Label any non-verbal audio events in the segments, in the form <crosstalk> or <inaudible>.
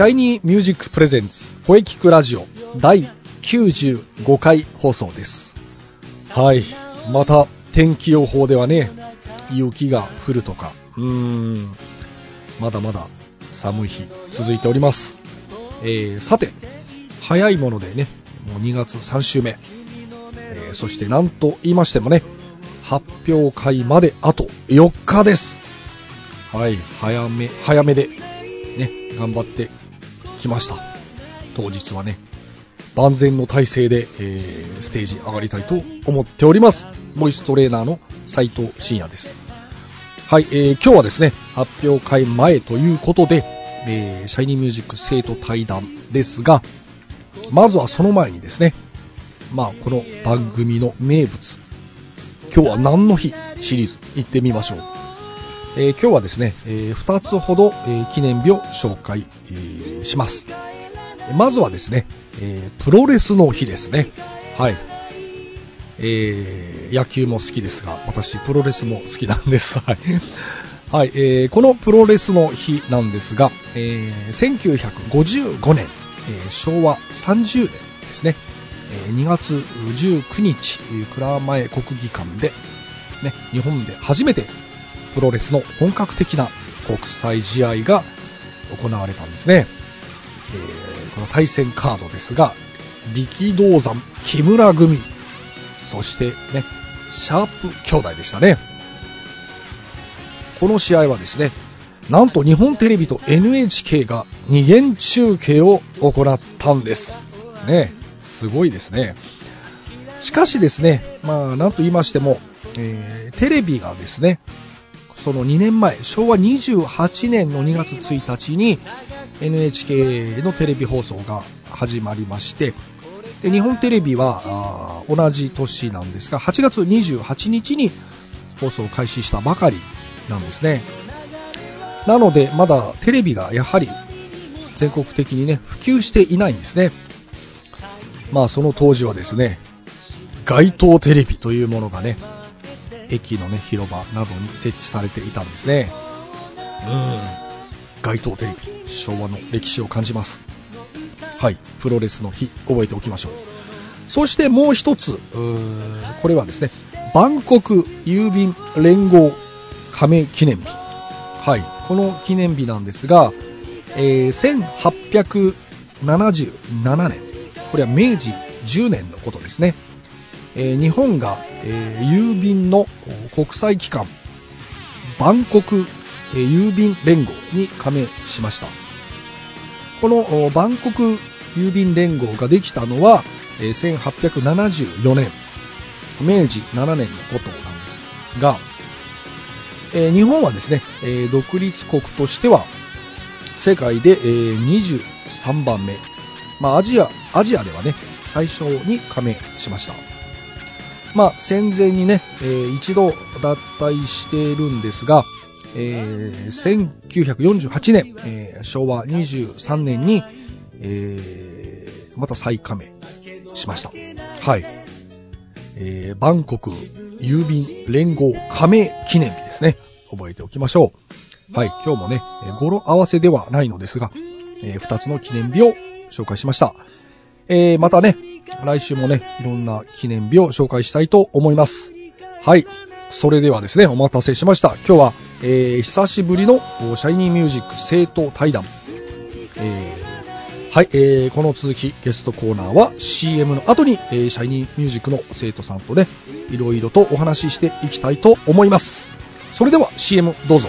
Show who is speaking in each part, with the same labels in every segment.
Speaker 1: シャイニーミュージックプレゼンツ声キクラジオ第95回放送です。はい。また天気予報ではね、雪が降るとか、うーん、まだまだ寒い日続いております。えー、さて、早いものでね、もう2月3週目。えー、そしてなんと言いましてもね、発表会まであと4日です。はい、早め、早めで、ね、頑張ってきました。当日はね、万全の体制で、えー、ステージ上がりたいと思っております。ボイストレーナーの斉藤慎也です。はい、えー、今日はですね、発表会前ということで、えー、シャイニーミュージック生徒対談ですが、まずはその前にですね、まあ、この番組の名物、今日は何の日シリーズ行ってみましょう。えー今日はですね、え2つほど、えー記念日を紹介、えーします。まずはですね、えープロレスの日ですね。はい。えー野球も好きですが、私、プロレスも好きなんです。はい。はい、えーこのプロレスの日なんですが、えー1955年、えー昭和30年ですね、え2月19日、蔵前国技館で、ね、日本で初めてプロレスの本格的な国際試合が行われたんですね。えーこの対戦カードですが、力道山、木村組、そしてね、シャープ兄弟でしたね。この試合はですね、なんと日本テレビと NHK が二元中継を行ったんです。ね、すごいですね。しかしですね、まあ、なんと言いましても、えーテレビがですね、その2年前、昭和28年の2月1日に NHK のテレビ放送が始まりまして、で日本テレビは同じ年なんですが、8月28日に放送を開始したばかりなんですね。なので、まだテレビがやはり全国的にね、普及していないんですね。まあその当時はですね、街頭テレビというものがね、駅のね、広場などに設置されていたんですね。うん。街頭テレビ、昭和の歴史を感じます。はい。プロレスの日、覚えておきましょう。そしてもう一つ、これはですね、バンコク郵便連合加盟記念日。はい。この記念日なんですが、えー1877年。これは明治10年のことですね。えー日本が、えー郵便の国際機関、バンコク、えー郵便連合に加盟しました。このおバンコク郵便連合ができたのは、えー1874年、明治7年のことなんですが、えー日本はですね、えー独立国としては、世界で、えー23番目、まあ、アジア、アジアではね、最初に加盟しました。まあ、戦前にね、えー一度脱退しているんですが、えー1948年、えー昭和23年に、えーまた再加盟しました。はい。えーバンコク郵便連合加盟記念日ですね。覚えておきましょう。はい。今日もね、語呂合わせではないのですが、えー二つの記念日を紹介しました。えーまたね、来週もね、いろんな記念日を紹介したいと思います。はい。それではですね、お待たせしました。今日は、えー久しぶりのシャイニーミュージック生徒対談。えーはい、えーこの続き、ゲストコーナーは CM の後に、えーシャイニーミュージックの生徒さんとね、いろいろとお話ししていきたいと思います。それでは CM どうぞ。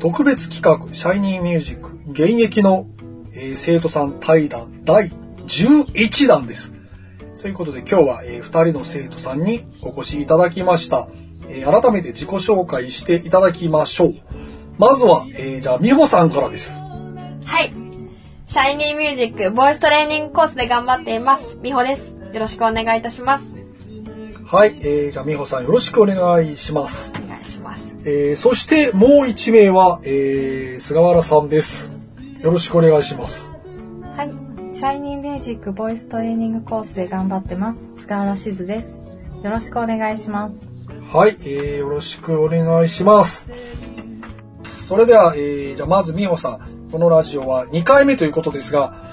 Speaker 1: 特別企画、シャイニーミュージック、現役の、えー生徒さん対談第11弾です。ということで今日は、え2人の生徒さんにお越しいただきました。えー改めて自己紹介していただきましょう。まずは、えーじゃあ、みほさんからです。
Speaker 2: はい。シャイニーミュージック、ボイストレーニングコースで頑張っています。みほです。よろしくお願いいたします。
Speaker 1: はい、えーじゃあ、みほさんよろしくお願いします。
Speaker 2: お願いします。
Speaker 1: えーそしてもう1名は、えー菅原さんです。よろしくお願いします。
Speaker 3: はい。シャイニーミュージックボイストレーニングコースで頑張ってます。菅原しずです。よろしくお願いします。
Speaker 1: はい、えー、よろしくお願いします。それでは、えー、じゃあまずみほさん、このラジオは2回目ということですが、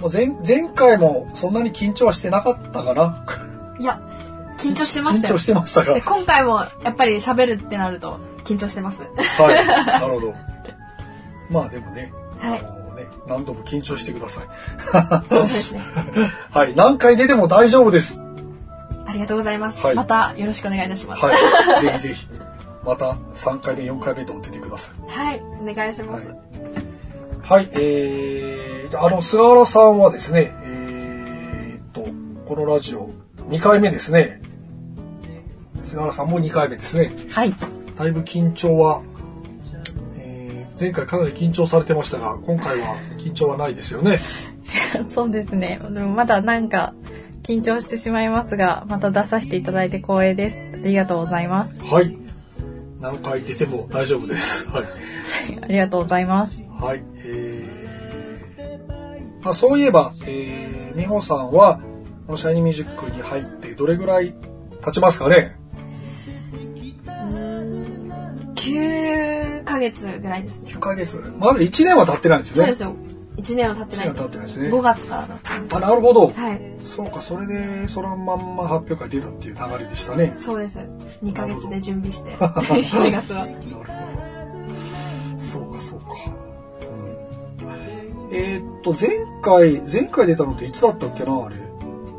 Speaker 1: もう前前回もそんなに緊張はしてなかったかな？
Speaker 2: いや、緊張してましたよ
Speaker 1: 緊張。してましたが。
Speaker 2: で今回もやっぱり喋るってなると緊張してます。
Speaker 1: はい、<laughs> なるほど。まあでもね、
Speaker 2: はい
Speaker 1: あのね何度も緊張してください。
Speaker 2: そうですね。<laughs>
Speaker 1: はい、何回出ても大丈夫です。
Speaker 2: ありがとうございます。
Speaker 1: はい
Speaker 2: またよろしくお願いいたします。
Speaker 1: はい、<laughs> ぜひぜひ。また3回目、4回目と出てください。
Speaker 2: はい。お願いします。
Speaker 1: はい、えー、あの、菅原さんはですね、えーっと、このラジオ2回目ですね。菅原さんも2回目ですね。
Speaker 3: はい。
Speaker 1: だいぶ緊張は、えー前回かなり緊張されてましたが、今回は緊張はないですよね。<laughs>
Speaker 3: そうですね。でもまだなんか緊張してしまいますが、また出させていただいて光栄です。ありがとうございます。
Speaker 1: はい。何回出ても大丈夫です。はい。<laughs>
Speaker 3: ありがとうございます。
Speaker 1: はい。えーまあ、そういえば、えー、美穂さんは、このシャイニーミュージックに入ってどれぐらい経ちますかね
Speaker 2: 9ヶ月ぐらいですね。
Speaker 1: 9ヶ月まだ1年は経ってないんですね。
Speaker 2: そうですよ。1年は経って
Speaker 1: 1年は
Speaker 2: ないです。
Speaker 1: 経ってないですね。
Speaker 2: 5月からだった。
Speaker 1: あ、なるほど。
Speaker 2: はい。
Speaker 1: そうか、それで、そのまんま発表会出たっていう流れでしたね。
Speaker 2: そうです。2ヶ月で準備して、7月は。
Speaker 1: なるほど。そうか、そうか。うんえーっと、前回、前回出たのっていつだったっけな、あれ。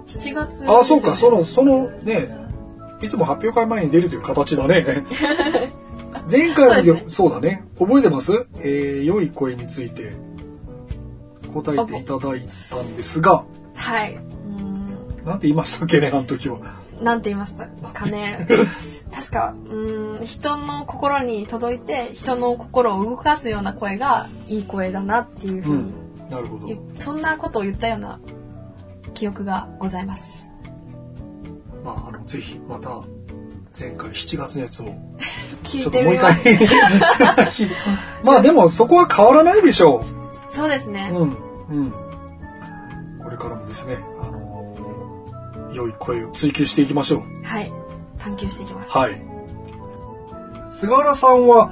Speaker 2: 7月、
Speaker 1: あ、そうか、その、そのね、いつも発表会前に出るという形だね。<laughs> 前回の時、
Speaker 2: そう
Speaker 1: だね。覚えてます？えー、良い声について答えていただいたんですが、
Speaker 2: はい。
Speaker 1: なんて言いましたっけね、あの時は。
Speaker 2: なんて言いました？かね。<laughs> 確か、うーん、人の心に届いて、人の心を動かすような声がいい声だなっていうふうに、
Speaker 1: なるほど。
Speaker 2: 言そんなことを言ったような記憶がございます。
Speaker 1: まあ、あの、ぜひ、また、前回7月のやつを、
Speaker 2: 聞 <laughs> い
Speaker 1: ちょってともう一回。<laughs> まあでも、そこは変わらないでしょう。
Speaker 2: そうですね。
Speaker 1: うん。うん。これからもですね、あのー良い声を追求していきましょう。
Speaker 2: はい。探求していきます。
Speaker 1: はい。菅原さんは、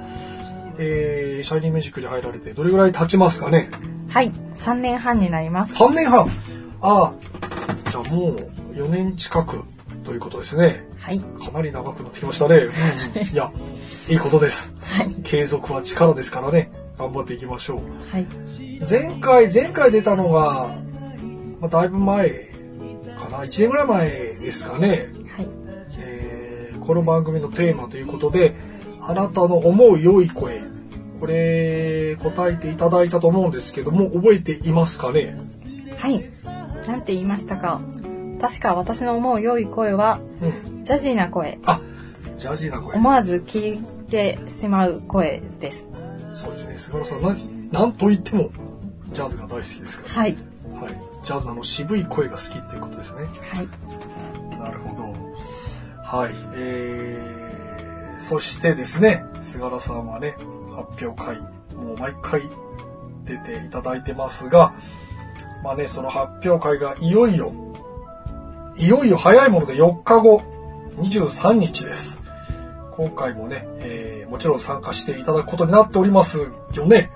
Speaker 1: えー、シャイニーミュージックに入られてどれぐらい経ちますかね？
Speaker 3: はい。3年半になります。
Speaker 1: 3年半。ああ、じゃあもう4年近くということですね。
Speaker 3: はい。
Speaker 1: かなり長くなってきましたね。いや、いいことです。
Speaker 3: はい。
Speaker 1: 継続は力ですからね。頑張っていきましょう。
Speaker 3: はい。
Speaker 1: 前回、前回出たのが、まあ、だいぶ前かな。1年ぐらい前ですかね。
Speaker 3: はい。
Speaker 1: えーこの番組のテーマということで、あなたの思う良い声。これ、答えていただいたと思うんですけども、覚えていますかね？
Speaker 3: はい。なんて言いましたか？確か私の思う良い声は、
Speaker 1: うん。
Speaker 3: ジャジーな声。
Speaker 1: あ、ジャジーな声。
Speaker 3: 思わず聞いてしまう声です。
Speaker 1: そうですね。菅原さん、なんなんと言っても、ジャズが大好きですか？
Speaker 3: はい。
Speaker 1: ら。はい。ジャズの渋い声が好きっていうことですね。
Speaker 3: はい。
Speaker 1: なるほど。はい。えー、そしてですね、菅原さんはね、発表会、もう毎回出ていただいてますが、まあね、その発表会がいよいよ、いよいよ早いもので4日後、23日です。今回もね、えー、もちろん参加していただくことになっておりますよね。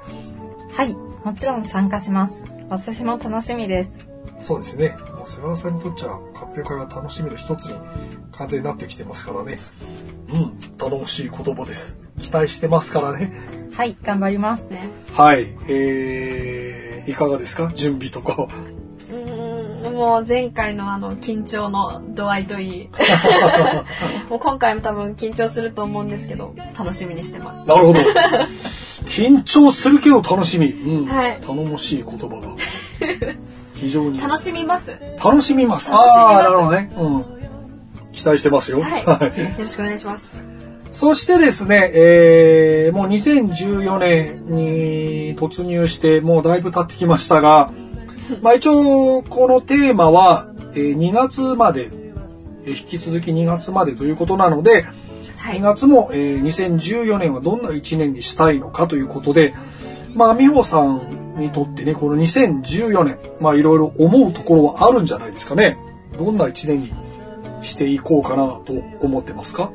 Speaker 3: はい。もちろん参加します。私も楽しみです。
Speaker 1: そうですね。もう菅原さんにとっちゃ発表会が楽しみの一つに完全になってきてますからね。うん、頼もしい言葉です。期待してますからね。
Speaker 3: はい。頑張ります。
Speaker 2: ね。
Speaker 1: はい。えー、いかがですか？準備とか。
Speaker 2: もう前回のあの、緊張の度合いといい。<laughs> もう今回も多分緊張すると思うんですけど、楽しみにしてます。
Speaker 1: なるほど。<laughs> 緊張するけど楽しみ。うん。
Speaker 2: はい
Speaker 1: 頼もしい言葉が。<laughs> 非常に。
Speaker 2: 楽しみます。
Speaker 1: 楽しみます。ああー、なるほどね。うん。期待してますよ。
Speaker 2: はい。よろしくお願いします。
Speaker 1: そしてですね、えー、もう2014年に突入して、もうだいぶ経ってきましたが、まあ一応、このテーマは、えー2月まで、えー引き続き2月までということなので、2
Speaker 2: はい。
Speaker 1: 月も、えー2014年はどんな1年にしたいのかということで、まあ、美穂さんにとってね、この2014年、まあいろいろ思うところはあるんじゃないですかね。どんな1年にしていこうかなと思ってますか？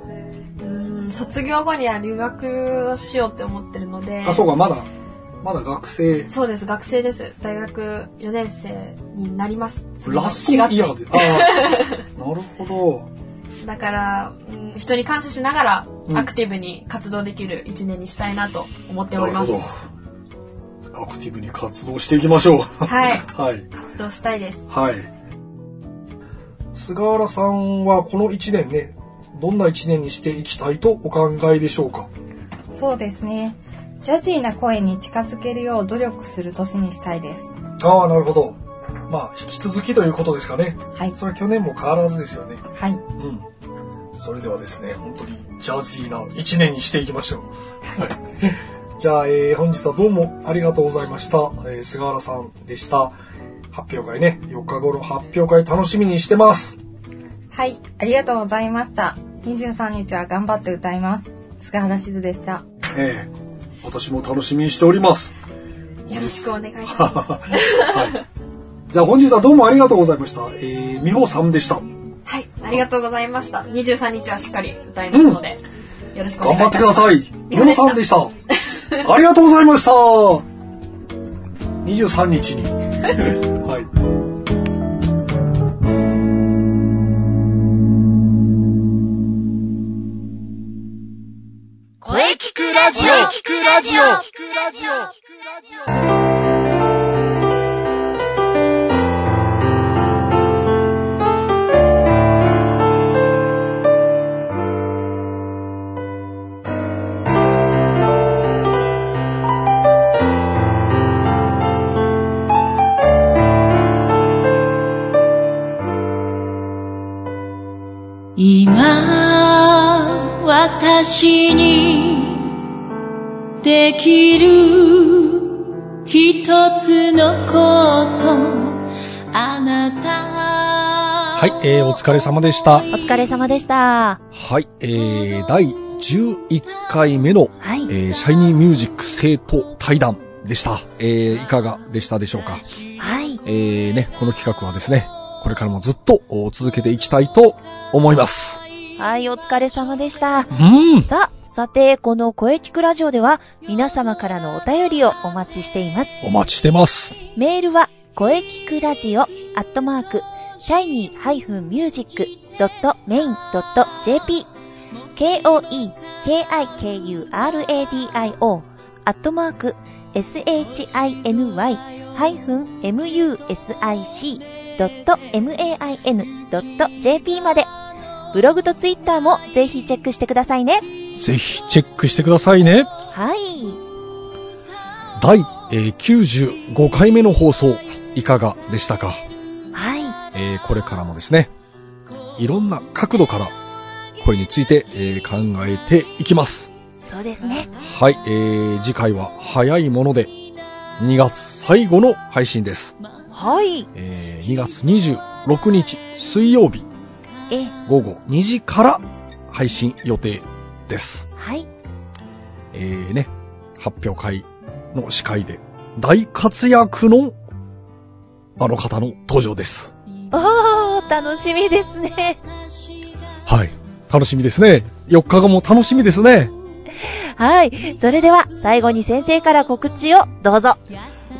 Speaker 2: 卒業後には留学をしようって思ってるので。
Speaker 1: あ、そうか、まだ、まだ学生、
Speaker 2: そうです、学生です。大学4年生になります。
Speaker 1: ラストイヤーで。ああ、<laughs> なるほど。
Speaker 2: だから、うん人に感謝しながら
Speaker 1: うん
Speaker 2: アクティブに活動できる1年にしたいなと思ってお
Speaker 1: なるほ
Speaker 2: ります。
Speaker 1: ど。アクティブに活動していきましょう。
Speaker 2: はい <laughs>
Speaker 1: はい。
Speaker 2: 活動したいです。
Speaker 1: はい。菅原さんはこの1年ね、どんな1年にしていきたいとお考えでしょうか？
Speaker 3: そうですね。ジャジーな声に近づけるよう努力する年にしたいです。
Speaker 1: ああ、なるほど。まあ、引き続きということですかね。
Speaker 3: はい。
Speaker 1: それは去年も変わらずですよね。
Speaker 3: はい。
Speaker 1: うん。それではですね、本当にジャズィーな1年にしていきましょう。はい。<laughs> じゃあ、えー本日はどうもありがとうございました。えー菅原さんでした。発表会ね、4日後の発表会楽しみにしてます。
Speaker 3: はい。ありがとうございました。23日は頑張って歌います。菅原しずでした。
Speaker 1: ええ私も楽しみにしております。
Speaker 2: よろしくお願いします。<laughs>
Speaker 1: はい。じゃあ本日はどうもありがとうございました。えー、美穂さんでした。
Speaker 2: はい、ありがとうございました。23日はしっかり歌いますので、よろしくお願いします。
Speaker 1: 頑張ってください。美穂さんでした。ありがとうございました。23日に。<laughs>
Speaker 4: 聞くラジオ聞くラジオ。
Speaker 5: 今私にできる一つのことあなた
Speaker 1: はい、えー、お疲れ様でした。
Speaker 6: お疲れ様でした。
Speaker 1: はい、えー、第11回目の、
Speaker 6: はい。
Speaker 1: えー、シャイニーミュージック生徒対談でした。えー、いかがでしたでしょうか？
Speaker 6: はい。
Speaker 1: えー、ね、この企画はですね、これからもずっとお続けていきたいと思います。
Speaker 6: はい、お疲れ様でした。
Speaker 1: うん。
Speaker 6: さあ、さて、この声聞くラジオでは、皆様からのお便りをお待ちしています。
Speaker 1: お待ちしてます。
Speaker 6: メールは、声聞くラジオ、アットマーク、shiny-music.main.jp k-o-e-k-i-k-u-r-a-d-i-o アットマーク shiny-music.main.jp までブログとツイッターもぜひチェックしてくださいね。
Speaker 1: ぜひチェックしてくださいね。
Speaker 6: はい。
Speaker 1: 第、えー95回目の放送、いかがでしたか、
Speaker 6: はい。
Speaker 1: えーこれからもですね、いろんな角度から声について、えー考えていきます。
Speaker 6: そうですね。
Speaker 1: はい、えー次回は早いもので、2月最後の配信です。
Speaker 6: はい。
Speaker 1: えー2月26日水曜日
Speaker 6: え、
Speaker 1: 午後2時から配信予定です。
Speaker 6: はい。
Speaker 1: えーね、発表会の司会で大活躍のあの方の登場です。
Speaker 6: おー、楽しみですね。
Speaker 1: はい。楽しみですね。4日後も楽しみですね。
Speaker 6: はい。それでは、最後に先生から告知をどうぞ。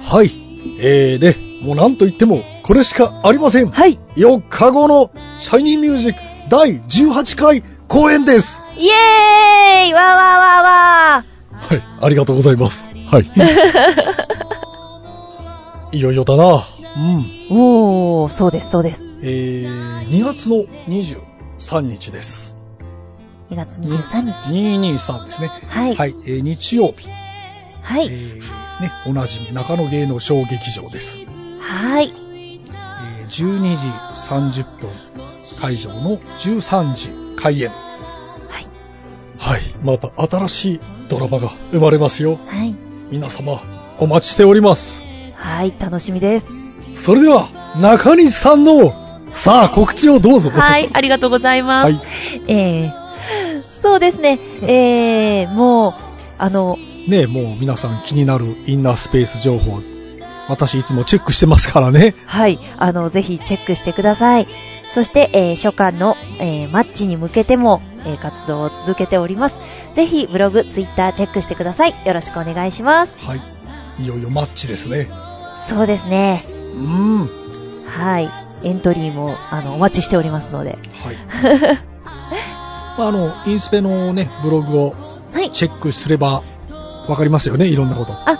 Speaker 1: はい。えー、で、もうなんと言っても、これしかありません。
Speaker 6: はい。
Speaker 1: 4日後のシャイニーミュージック第18回公演です。
Speaker 6: イエーイわーわーわーわ
Speaker 1: はい。ありがとうございます。はい。<laughs> いよいよだな。うん。
Speaker 6: ー。おー、そうです、そうです。
Speaker 1: えー、2月の23日です。
Speaker 6: 2月23日。
Speaker 1: 223ですね。
Speaker 6: はい。
Speaker 1: はい。えー、日曜日。
Speaker 6: はい。
Speaker 1: えー、ね、おなじみ中野芸能小劇場です。
Speaker 6: はい。
Speaker 1: えー、12時30分会場の13時開演。
Speaker 6: はい。
Speaker 1: はい。また新しいドラマが生まれますよ。
Speaker 6: はい。
Speaker 1: 皆様、お待ちしております。
Speaker 6: はい、楽しみです。
Speaker 1: それでは、中西さんの、さあ、告知をどうぞ。
Speaker 6: はい、ありがとうございます。
Speaker 1: はい。
Speaker 6: えー、そうですね、えー、もう、あの、
Speaker 1: ねもう皆さん気になるインナースペース情報、私いつもチェックしてますからね。
Speaker 6: はい、あの、ぜひチェックしてください。そして、えー初夏の、えーマッチに向けても、えー活動を続けております。ぜひ、ブログ、ツイッターチェックしてください。よろしくお願いします。
Speaker 1: はい。いよいよマッチですね。
Speaker 6: そうですね。
Speaker 1: うん。
Speaker 6: はい。エントリーも、あの、お待ちしておりますので。
Speaker 1: はい。<laughs> まあ、あの、インスペのね、ブログを
Speaker 6: はい。
Speaker 1: チェックすれば、わかりますよね、いろんなこと。
Speaker 6: あ、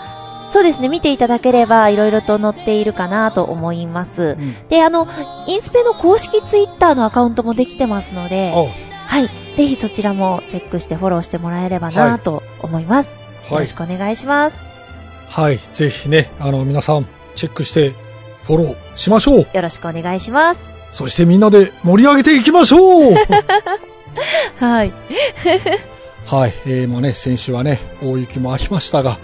Speaker 6: そうですね。見ていただければ、いろいろと載っているかなと思います。
Speaker 1: うん。
Speaker 6: で、あの、インスペの公式ツイッターのアカウントもできてますので、
Speaker 1: あ、
Speaker 6: はい。ぜひそちらもチェックしてフォローしてもらえればなと思います。よ
Speaker 1: はい
Speaker 6: ろし。くお願いします。
Speaker 1: はい。ぜひね、あの、皆さん、チェックして、フォローしましょう。
Speaker 6: よろしくお願いします。
Speaker 1: そしてみんなで盛り上げていきましょう <laughs>
Speaker 6: はい。<laughs>
Speaker 1: はい。えー、もうね、先週はね、大雪もありましたが、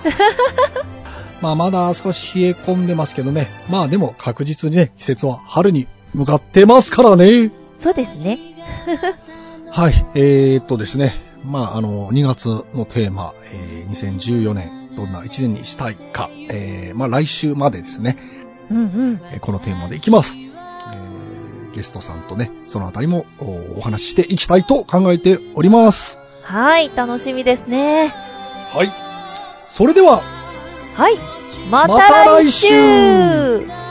Speaker 1: <laughs> まあ、まだ少し冷え込んでますけどね。まあ、でも確実にね、季節は春に向かってますからね。
Speaker 6: そうですね。<laughs>
Speaker 1: はい。えー、っとですね。まあ、あの、2月のテーマ、えー、2014年、どんな1年にしたいか、えー、まあ、来週までですね、
Speaker 6: うんうん。
Speaker 1: えーこのテーマでいきます。えー、ゲストさんとね、そのあたりもおお話ししていきたいと考えております。
Speaker 6: はい。楽しみですね。
Speaker 1: はい。それでは、
Speaker 6: はい。また
Speaker 1: また来
Speaker 6: 週